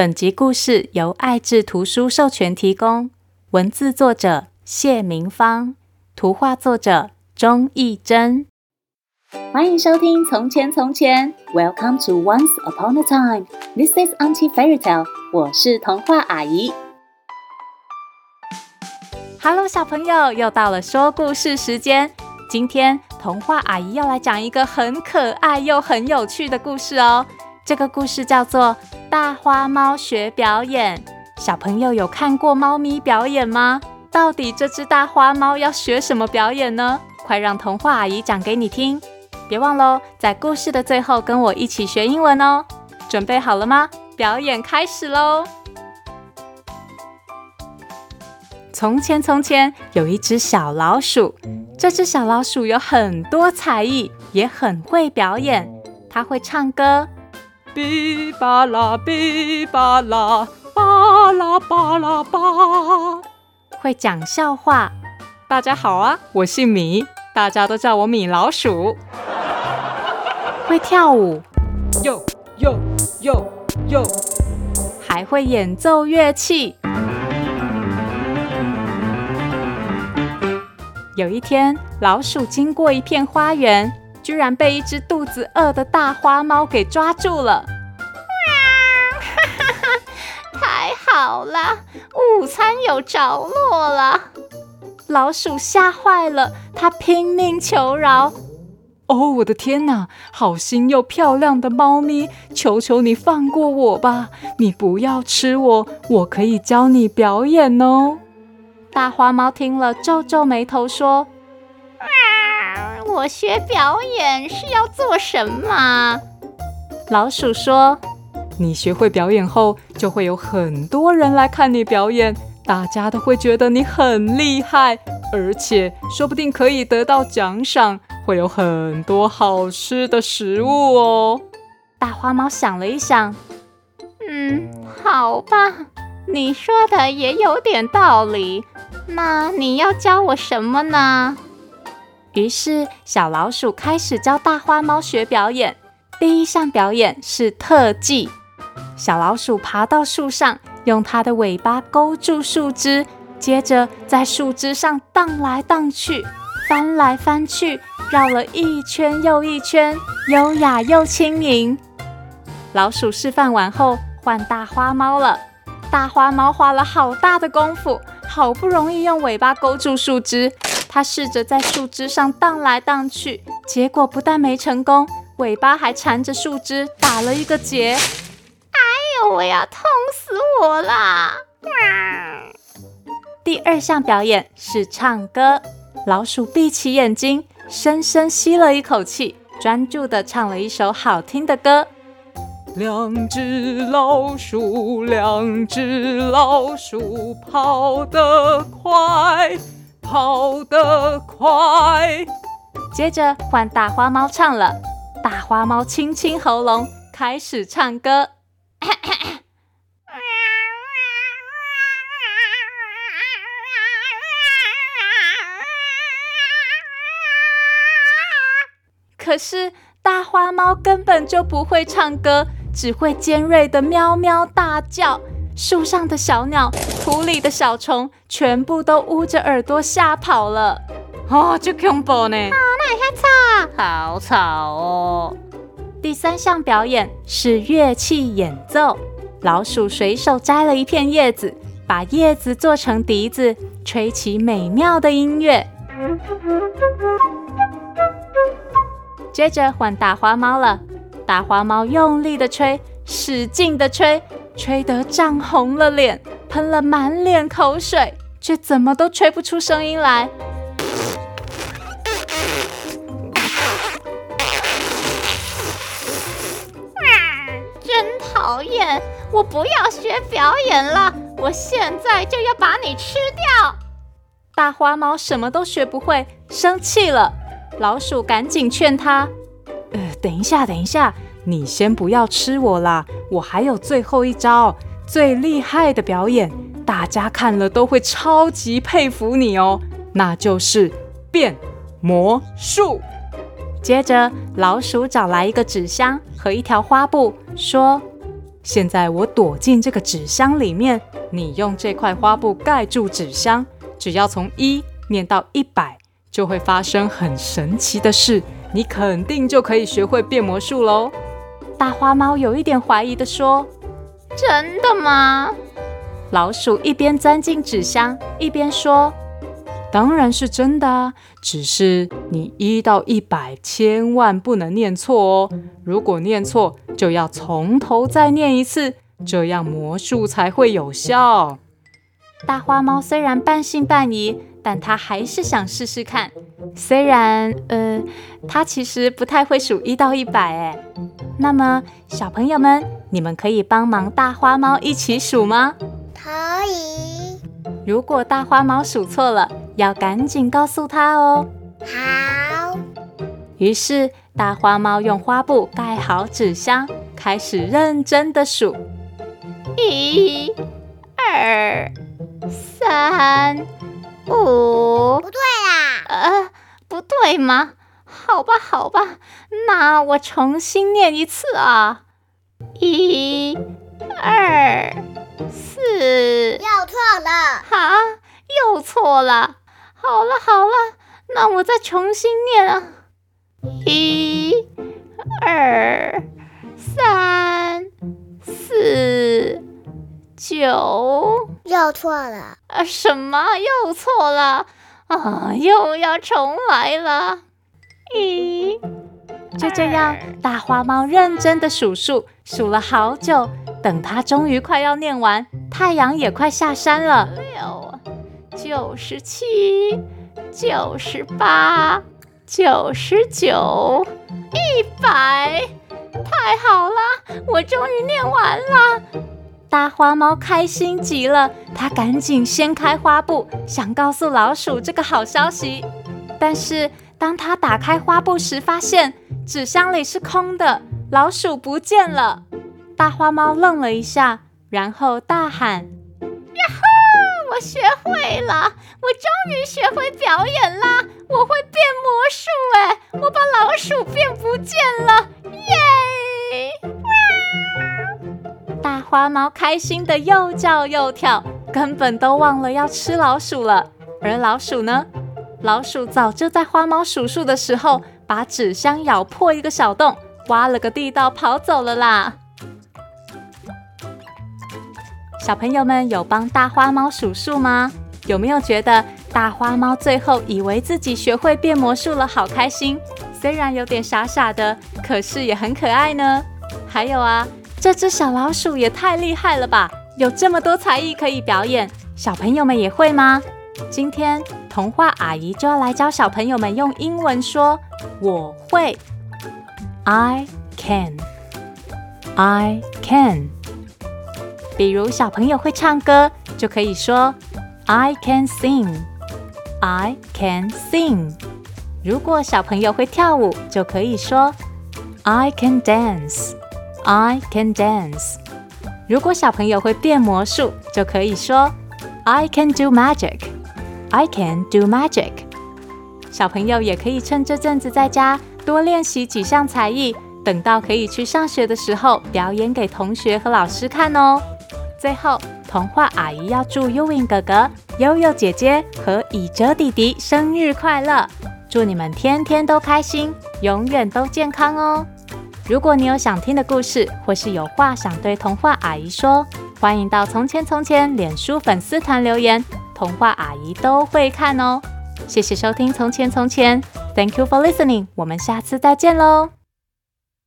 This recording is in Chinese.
本集故事由爱智图书授权提供，文字作者谢明芳，图画作者钟义珍。欢迎收听《从前从前》，Welcome to Once Upon a Time。This is Auntie Fairy Tale。我是童话阿姨。Hello，小朋友，又到了说故事时间。今天童话阿姨要来讲一个很可爱又很有趣的故事哦。这个故事叫做《大花猫学表演》。小朋友有看过猫咪表演吗？到底这只大花猫要学什么表演呢？快让童话阿姨讲给你听！别忘喽，在故事的最后跟我一起学英文哦。准备好了吗？表演开始喽！从前从前有一只小老鼠，这只小老鼠有很多才艺，也很会表演。它会唱歌。哔吧啦，哔吧啦，吧啦吧啦吧。会讲笑话。大家好啊，我姓米，大家都叫我米老鼠。会跳舞。哟哟哟哟。还会演奏乐器。有一天，老鼠经过一片花园。居然被一只肚子饿的大花猫给抓住了！哈哈哈，太好了，午餐有着落了。老鼠吓坏了，它拼命求饶：“哦，我的天哪！好心又漂亮的猫咪，求求你放过我吧！你不要吃我，我可以教你表演哦。”大花猫听了，皱皱眉头说。我学表演是要做什么？老鼠说：“你学会表演后，就会有很多人来看你表演，大家都会觉得你很厉害，而且说不定可以得到奖赏，会有很多好吃的食物哦。”大花猫想了一想，嗯，好吧，你说的也有点道理。那你要教我什么呢？于是，小老鼠开始教大花猫学表演。第一项表演是特技。小老鼠爬到树上，用它的尾巴勾住树枝，接着在树枝上荡来荡去，翻来翻去，绕了一圈又一圈，优雅又轻盈。老鼠示范完后，换大花猫了。大花猫花了好大的功夫，好不容易用尾巴勾住树枝。它试着在树枝上荡来荡去，结果不但没成功，尾巴还缠着树枝打了一个结。哎呦喂呀，痛死我啦！第二项表演是唱歌。老鼠闭起眼睛，深深吸了一口气，专注地唱了一首好听的歌。两只老鼠，两只老鼠，跑得快。跑得快，接着换大花猫唱了。大花猫清清喉咙，开始唱歌。可是大花猫根本就不会唱歌，只会尖锐的喵喵大叫。树上的小鸟，土里的小虫，全部都捂着耳朵吓跑了。哦，就恐怖呢！啊，那也太吵，好吵哦。第三项表演是乐器演奏。老鼠随手摘了一片叶子，把叶子做成笛子，吹起美妙的音乐。接着换大花猫了，大花猫用力的吹，使劲的吹。吹得涨红了脸，喷了满脸口水，却怎么都吹不出声音来。啊！真讨厌！我不要学表演了，我现在就要把你吃掉！大花猫什么都学不会，生气了。老鼠赶紧劝他：“呃，等一下，等一下。”你先不要吃我啦，我还有最后一招，最厉害的表演，大家看了都会超级佩服你哦，那就是变魔术。接着，老鼠找来一个纸箱和一条花布，说：“现在我躲进这个纸箱里面，你用这块花布盖住纸箱，只要从一念到一百，就会发生很神奇的事，你肯定就可以学会变魔术喽。大花猫有一点怀疑的说：“真的吗？”老鼠一边钻进纸箱，一边说：“当然是真的啊，只是你一到一百千万不能念错哦。如果念错，就要从头再念一次，这样魔术才会有效。”大花猫虽然半信半疑。但他还是想试试看，虽然，呃，他其实不太会数一到一百，哎。那么，小朋友们，你们可以帮忙大花猫一起数吗？可以。如果大花猫数错了，要赶紧告诉他哦。好。于是，大花猫用花布盖好纸箱，开始认真的数：一、二、三。五，不对啦，呃，不对吗？好吧，好吧，那我重新念一次啊，一、二、四，又错了，哈，又错了。好了，好了，那我再重新念啊，一、二、三、四。九又错了，啊，什么又错了？啊，又要重来了。一，就这样，大花猫认真的数数，数了好久。等它终于快要念完，太阳也快下山了。六，九十七，九十八，九十九，一百，太好了，我终于念完了。大花猫开心极了，它赶紧掀开花布，想告诉老鼠这个好消息。但是当它打开花布时，发现纸箱里是空的，老鼠不见了。大花猫愣了一下，然后大喊：“呀吼！我学会了，我终于学会表演啦！我会变魔术哎！我把老鼠变不见了，耶！”花猫开心的又叫又跳，根本都忘了要吃老鼠了。而老鼠呢？老鼠早就在花猫数数的时候，把纸箱咬破一个小洞，挖了个地道跑走了啦。小朋友们有帮大花猫数数吗？有没有觉得大花猫最后以为自己学会变魔术了，好开心？虽然有点傻傻的，可是也很可爱呢。还有啊。这只小老鼠也太厉害了吧！有这么多才艺可以表演，小朋友们也会吗？今天童话阿姨就要来教小朋友们用英文说“我会 ”，I can，I can。比如小朋友会唱歌，就可以说 “I can sing”，I can sing。如果小朋友会跳舞，就可以说 “I can dance”。I can dance。如果小朋友会变魔术，就可以说 I can do magic。I can do magic。小朋友也可以趁这阵子在家多练习几项才艺，等到可以去上学的时候，表演给同学和老师看哦。最后，童话阿姨要祝 Ewing 哥哥、悠悠姐姐和以哲弟弟生日快乐，祝你们天天都开心，永远都健康哦。如果你有想听的故事，或是有话想对童话阿姨说，欢迎到《从前从前》脸书粉丝团留言，童话阿姨都会看哦。谢谢收听《从前从前》，Thank you for listening，我们下次再见喽。